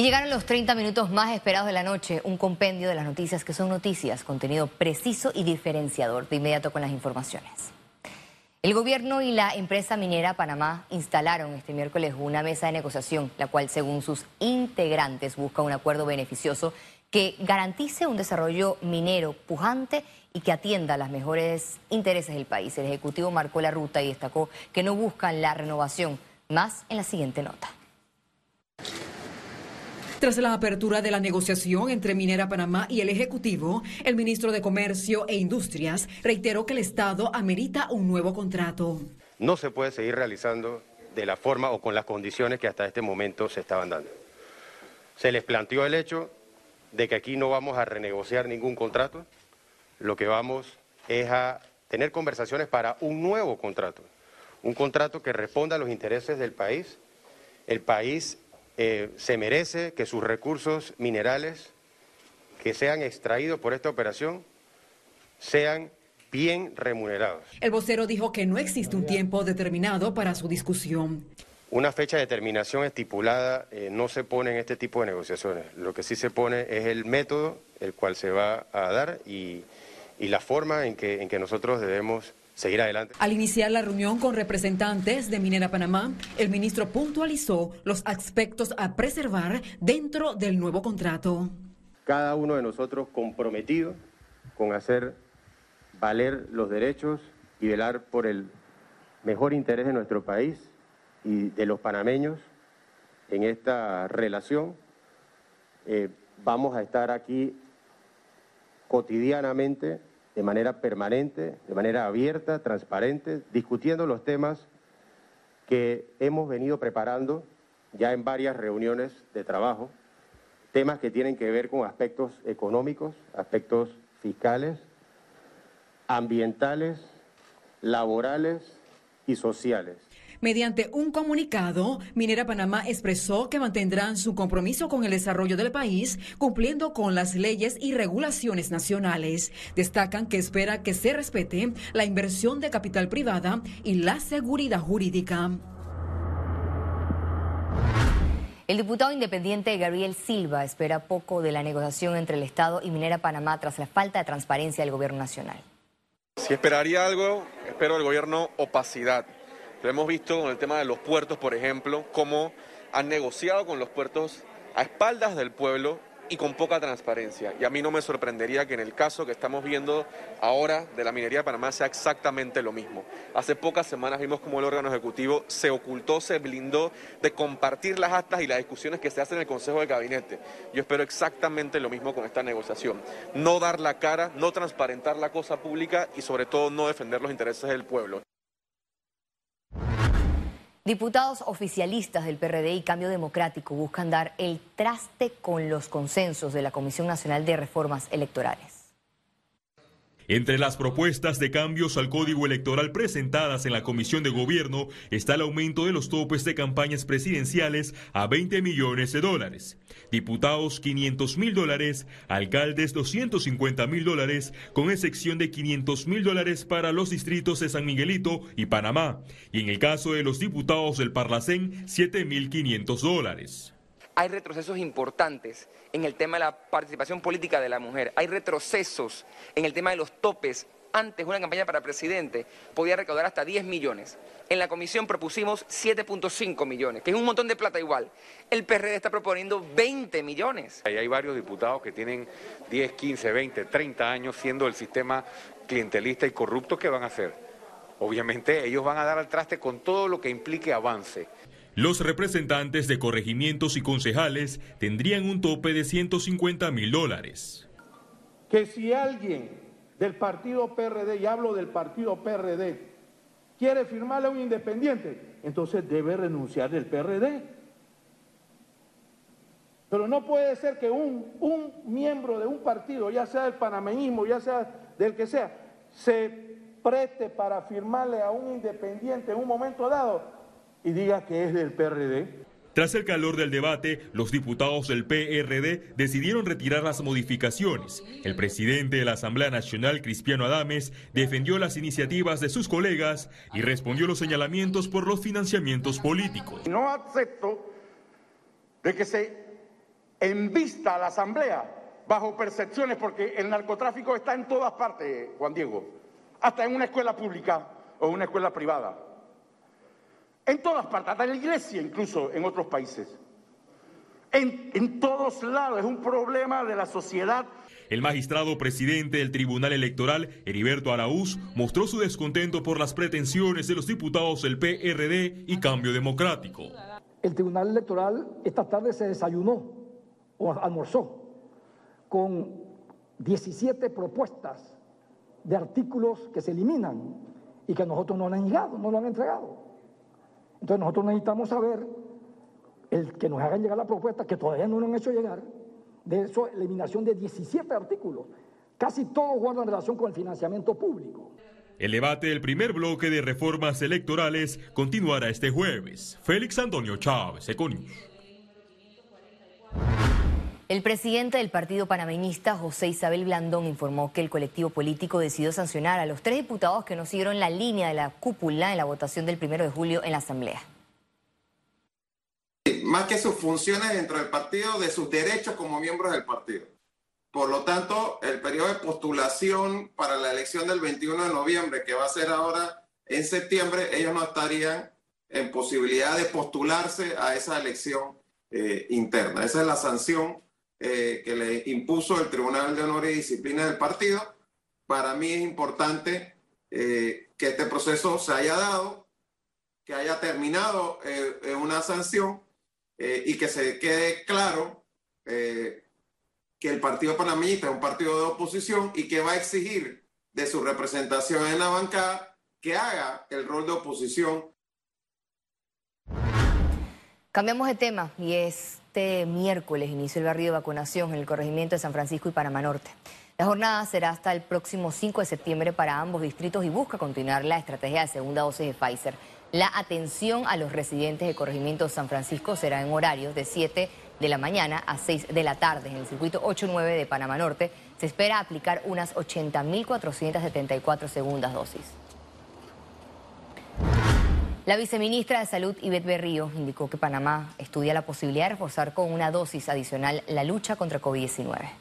Y llegaron los 30 minutos más esperados de la noche, un compendio de las noticias que son noticias, contenido preciso y diferenciador. De inmediato con las informaciones. El gobierno y la empresa minera Panamá instalaron este miércoles una mesa de negociación, la cual según sus integrantes busca un acuerdo beneficioso que garantice un desarrollo minero pujante y que atienda los mejores intereses del país. El Ejecutivo marcó la ruta y destacó que no buscan la renovación. Más en la siguiente nota. Tras la apertura de la negociación entre Minera Panamá y el Ejecutivo, el ministro de Comercio e Industrias reiteró que el Estado amerita un nuevo contrato. No se puede seguir realizando de la forma o con las condiciones que hasta este momento se estaban dando. Se les planteó el hecho de que aquí no vamos a renegociar ningún contrato, lo que vamos es a tener conversaciones para un nuevo contrato, un contrato que responda a los intereses del país. El país eh, se merece que sus recursos minerales que sean extraídos por esta operación sean bien remunerados. El vocero dijo que no existe un tiempo determinado para su discusión. Una fecha de terminación estipulada eh, no se pone en este tipo de negociaciones. Lo que sí se pone es el método el cual se va a dar y, la forma en que, en que nosotros debemos seguir adelante. Al iniciar la reunión con representantes de Minera Panamá, el ministro puntualizó los aspectos a preservar dentro del nuevo contrato. Cada uno de nosotros comprometido con hacer valer los derechos y velar por el mejor interés de nuestro país y de los panameños en esta relación. Eh, vamos a estar aquí cotidianamente de manera permanente, de manera abierta, transparente, discutiendo los temas que hemos venido preparando ya en varias reuniones de trabajo, temas que tienen que ver con aspectos económicos, aspectos fiscales, ambientales, laborales y sociales. Mediante un comunicado, Minera Panamá expresó que mantendrán su compromiso con el desarrollo del país, cumpliendo con las leyes y regulaciones nacionales. Destacan que espera que se respete la inversión de capital privada y la seguridad jurídica. El diputado independiente Gabriel Silva espera poco de la negociación entre el Estado y Minera Panamá tras la falta de transparencia del gobierno nacional. Si esperaría algo, espero del gobierno opacidad lo hemos visto con el tema de los puertos, por ejemplo, cómo han negociado con los puertos a espaldas del pueblo y con poca transparencia. Y a mí no me sorprendería que en el caso que estamos viendo ahora de la minería de Panamá sea exactamente lo mismo. Hace pocas semanas vimos cómo el órgano ejecutivo se ocultó, se blindó de compartir las actas y las discusiones que se hacen en el Consejo de Gabinete. Yo espero exactamente lo mismo con esta negociación. No dar la cara, no transparentar la cosa pública y sobre todo no defender los intereses del pueblo. Diputados oficialistas del PRD y Cambio Democrático buscan dar el traste con los consensos de la Comisión Nacional de Reformas Electorales. Entre las propuestas de cambios al código electoral presentadas en la Comisión de Gobierno está el aumento de los topes de campañas presidenciales a 20 millones de dólares, diputados 500 mil dólares, alcaldes 250 mil dólares, con excepción de 500 mil dólares para los distritos de San Miguelito y Panamá, y en el caso de los diputados del Parlacén 7 mil 500 dólares hay retrocesos importantes en el tema de la participación política de la mujer, hay retrocesos en el tema de los topes. Antes una campaña para presidente podía recaudar hasta 10 millones. En la comisión propusimos 7.5 millones, que es un montón de plata igual. El PRD está proponiendo 20 millones. hay varios diputados que tienen 10, 15, 20, 30 años siendo el sistema clientelista y corrupto que van a hacer. Obviamente ellos van a dar al traste con todo lo que implique avance. Los representantes de corregimientos y concejales tendrían un tope de 150 mil dólares. Que si alguien del partido PRD, y hablo del partido PRD, quiere firmarle a un independiente, entonces debe renunciar del PRD. Pero no puede ser que un, un miembro de un partido, ya sea del panameñismo, ya sea del que sea, se preste para firmarle a un independiente en un momento dado y diga que es del PRD. Tras el calor del debate, los diputados del PRD decidieron retirar las modificaciones. El presidente de la Asamblea Nacional, Cristiano Adames, defendió las iniciativas de sus colegas y respondió los señalamientos por los financiamientos políticos. No acepto de que se en vista a la Asamblea bajo percepciones, porque el narcotráfico está en todas partes, Juan Diego, hasta en una escuela pública o una escuela privada. En todas partes, hasta en la iglesia incluso en otros países. En, en todos lados, es un problema de la sociedad el magistrado presidente del Tribunal Electoral, Heriberto Araúz, mostró su descontento por las pretensiones de los diputados del PRD y Cambio Democrático. El Tribunal Electoral esta tarde se desayunó o almorzó con 17 propuestas de artículos que se eliminan y que nosotros no han llegado, no lo han entregado. Entonces nosotros necesitamos saber el que nos hagan llegar la propuesta, que todavía no nos han hecho llegar, de eso, eliminación de 17 artículos. Casi todos guardan relación con el financiamiento público. El debate del primer bloque de reformas electorales continuará este jueves. Félix Antonio Chávez, Econius. El presidente del partido panameñista, José Isabel Blandón, informó que el colectivo político decidió sancionar a los tres diputados que no siguieron la línea de la cúpula en la votación del primero de julio en la Asamblea más que sus funciones dentro del partido, de sus derechos como miembros del partido. Por lo tanto, el periodo de postulación para la elección del 21 de noviembre, que va a ser ahora en septiembre, ellos no estarían en posibilidad de postularse a esa elección eh, interna. Esa es la sanción eh, que le impuso el Tribunal de Honor y Disciplina del partido. Para mí es importante eh, que este proceso se haya dado, que haya terminado una sanción eh, y que se quede claro eh, que el Partido Panameñista es un partido de oposición y que va a exigir de su representación en la bancada que haga el rol de oposición. Cambiamos de tema y este miércoles inició el barrio de vacunación en el corregimiento de San Francisco y Panamá Norte. La jornada será hasta el próximo 5 de septiembre para ambos distritos y busca continuar la estrategia de segunda dosis de Pfizer. La atención a los residentes de corregimiento San Francisco será en horarios de 7 de la mañana a 6 de la tarde. En el circuito 8-9 de Panamá Norte se espera aplicar unas 80.474 segundas dosis. La viceministra de Salud, Ivette Berrío, indicó que Panamá estudia la posibilidad de reforzar con una dosis adicional la lucha contra COVID-19.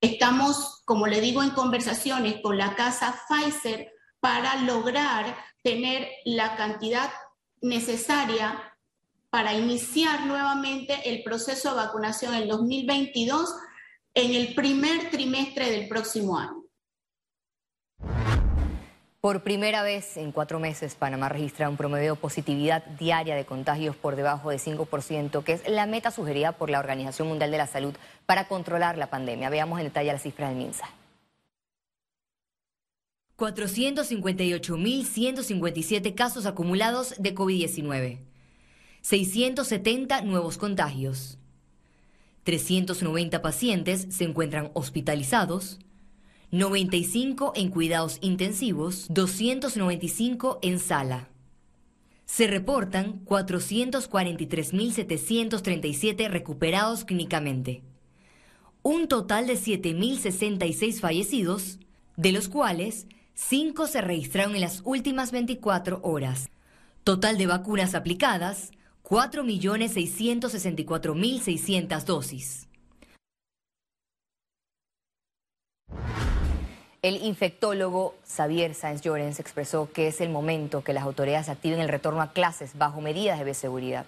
Estamos, como le digo, en conversaciones con la casa Pfizer para lograr tener la cantidad necesaria para iniciar nuevamente el proceso de vacunación en 2022 en el primer trimestre del próximo año. Por primera vez en cuatro meses, Panamá registra un promedio de positividad diaria de contagios por debajo de 5%, que es la meta sugerida por la Organización Mundial de la Salud para controlar la pandemia. Veamos en detalle las cifras del MINSA. 458.157 casos acumulados de COVID-19, 670 nuevos contagios, 390 pacientes se encuentran hospitalizados, 95 en cuidados intensivos, 295 en sala. Se reportan 443.737 recuperados clínicamente. Un total de 7.066 fallecidos, de los cuales Cinco se registraron en las últimas 24 horas. Total de vacunas aplicadas, 4.664.600 dosis. El infectólogo Xavier Sáenz Llorens expresó que es el momento que las autoridades activen el retorno a clases bajo medidas de bioseguridad.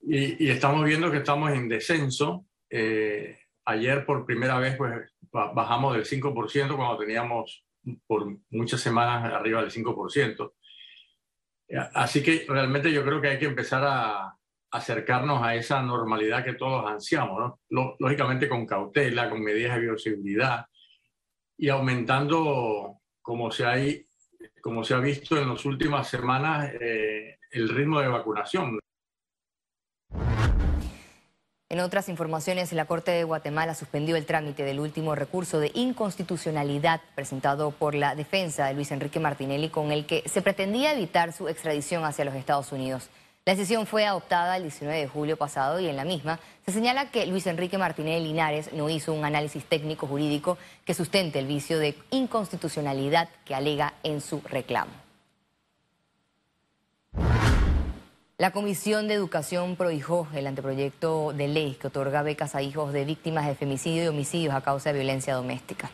Y, estamos viendo que estamos en descenso. Eh, ayer por primera vez pues, bajamos del 5% cuando teníamos por muchas semanas arriba del 5%. Así que realmente yo creo que hay que empezar a acercarnos a esa normalidad que todos ansiamos, lógicamente con cautela, con medidas de bioseguridad y aumentando, como se ha, como se ha visto en las últimas semanas, eh, el ritmo de vacunación. En otras informaciones, la Corte de Guatemala suspendió el trámite del último recurso de inconstitucionalidad presentado por la defensa de Luis Enrique Martinelli con el que se pretendía evitar su extradición hacia los Estados Unidos. La decisión fue adoptada el 19 de julio pasado y en la misma se señala que Luis Enrique Martinelli Linares no hizo un análisis técnico jurídico que sustente el vicio de inconstitucionalidad que alega en su reclamo. La Comisión de Educación prohijó el anteproyecto de ley que otorga becas a hijos de víctimas de femicidio y homicidios a causa de violencia doméstica.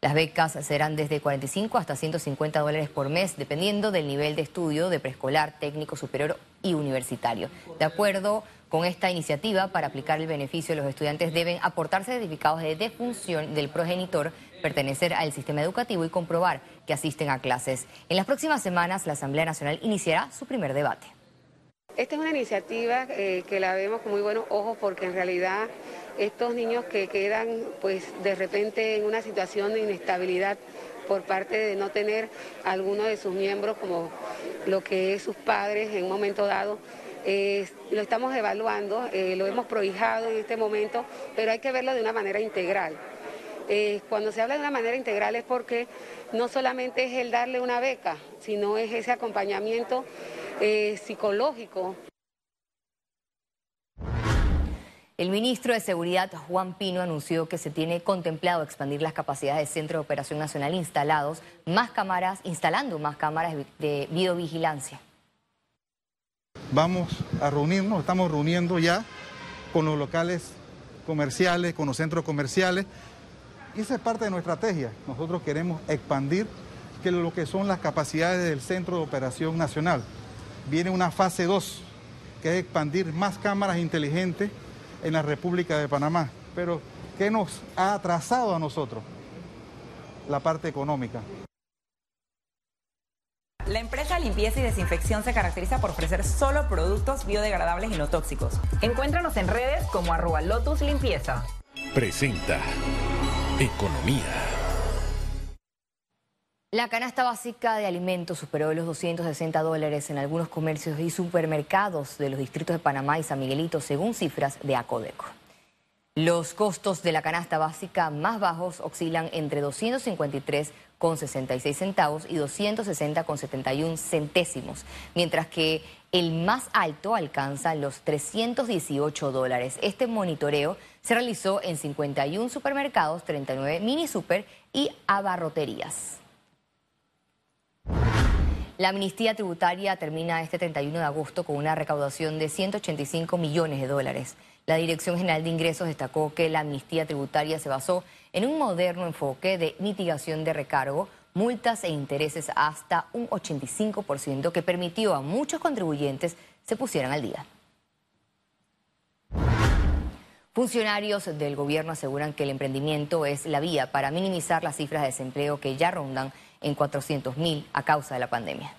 Las becas serán desde 45 hasta 150 dólares por mes, dependiendo del nivel de estudio de preescolar, técnico superior y universitario. De acuerdo con esta iniciativa, para aplicar el beneficio, los estudiantes deben aportar certificados de defunción del progenitor, pertenecer al sistema educativo y comprobar que asisten a clases. En las próximas semanas, la Asamblea Nacional iniciará su primer debate. Esta es una iniciativa eh, que la vemos con muy buenos ojos porque en realidad estos niños que quedan pues de repente en una situación de inestabilidad por parte de no tener alguno de sus miembros como lo que es sus padres en un momento dado, eh, lo estamos evaluando, eh, lo hemos prohijado en este momento, pero hay que verlo de una manera integral. cuando se habla de una manera integral es porque no solamente es el darle una beca, sino es ese acompañamiento eh, psicológico. El ministro de Seguridad, Juan Pino, anunció que se tiene contemplado expandir las capacidades de Centro de Operación Nacional instalados más cámaras, instalando más cámaras de videovigilancia. Vamos a reunirnos, estamos reuniendo ya con los locales comerciales, con los centros comerciales. Y esa es parte de nuestra estrategia. Nosotros queremos expandir que lo que son las capacidades del Centro de Operación Nacional viene una fase 2, que es expandir más cámaras inteligentes en la República de Panamá. Pero, ¿qué nos ha atrasado a nosotros? La parte económica. La empresa Limpieza y Desinfección se caracteriza por ofrecer solo productos biodegradables y no tóxicos. Encuéntranos en redes como arroba Lotus Limpieza. Presenta Economía. La canasta básica de alimentos superó los 260 dólares en algunos comercios y supermercados de los distritos de Panamá y San Miguelito, según cifras de Acodeco. Los costos de la canasta básica más bajos oscilan entre 253,66 centavos y 260,71 centésimos, mientras que el más alto alcanza los 318 dólares. Este monitoreo se realizó en 51 supermercados, 39 mini super y abarroterías. La amnistía tributaria termina este 31 de agosto con una recaudación de 185 millones de dólares. La Dirección General de Ingresos destacó que la amnistía tributaria se basó en un moderno enfoque de mitigación de recargo, multas e intereses hasta un 85% que permitió a muchos contribuyentes se pusieran al día. Funcionarios del gobierno aseguran que el emprendimiento es la vía para minimizar las cifras de desempleo que ya rondan en 400 mil a causa de la pandemia.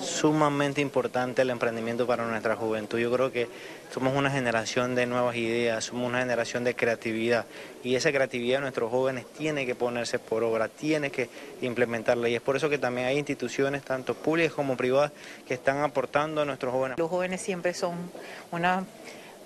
Sumamente importante el emprendimiento para nuestra juventud. Yo creo que somos una generación de nuevas ideas, somos una generación de creatividad y esa creatividad de nuestros jóvenes tiene que ponerse por obra, tiene que implementarla y es por eso que también hay instituciones, tanto públicas como privadas, que están aportando a nuestros jóvenes. Los jóvenes siempre son una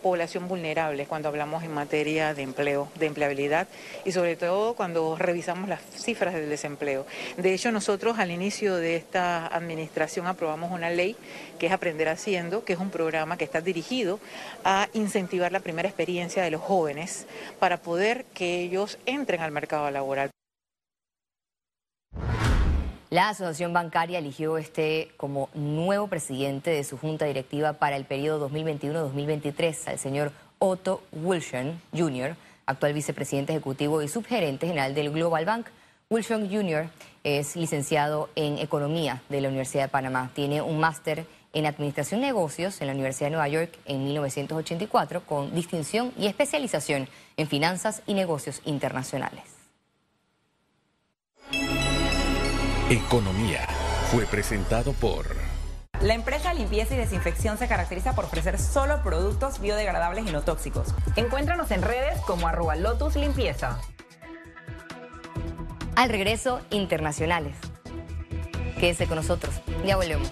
población vulnerable cuando hablamos en materia de empleo, de empleabilidad y sobre todo cuando revisamos las cifras del desempleo. De hecho, nosotros al inicio de esta administración aprobamos una ley que es Aprender Haciendo, que es un programa que está dirigido a incentivar la primera experiencia de los jóvenes para poder que ellos entren al mercado laboral. La Asociación Bancaria eligió este como nuevo presidente de su junta directiva para el periodo 2021-2023 al señor Otto Wilson Jr., actual vicepresidente ejecutivo y subgerente general del Global Bank. Wilson Jr. es licenciado en Economía de la Universidad de Panamá. Tiene un máster en Administración de Negocios en la Universidad de Nueva York en 1984 con distinción y especialización en Finanzas y Negocios Internacionales. Economía fue presentado por... La empresa Limpieza y Desinfección se caracteriza por ofrecer solo productos biodegradables y no tóxicos. Encuéntranos en redes como arroba Lotus Limpieza. Al regreso, internacionales. Quédese con nosotros. Ya volvemos.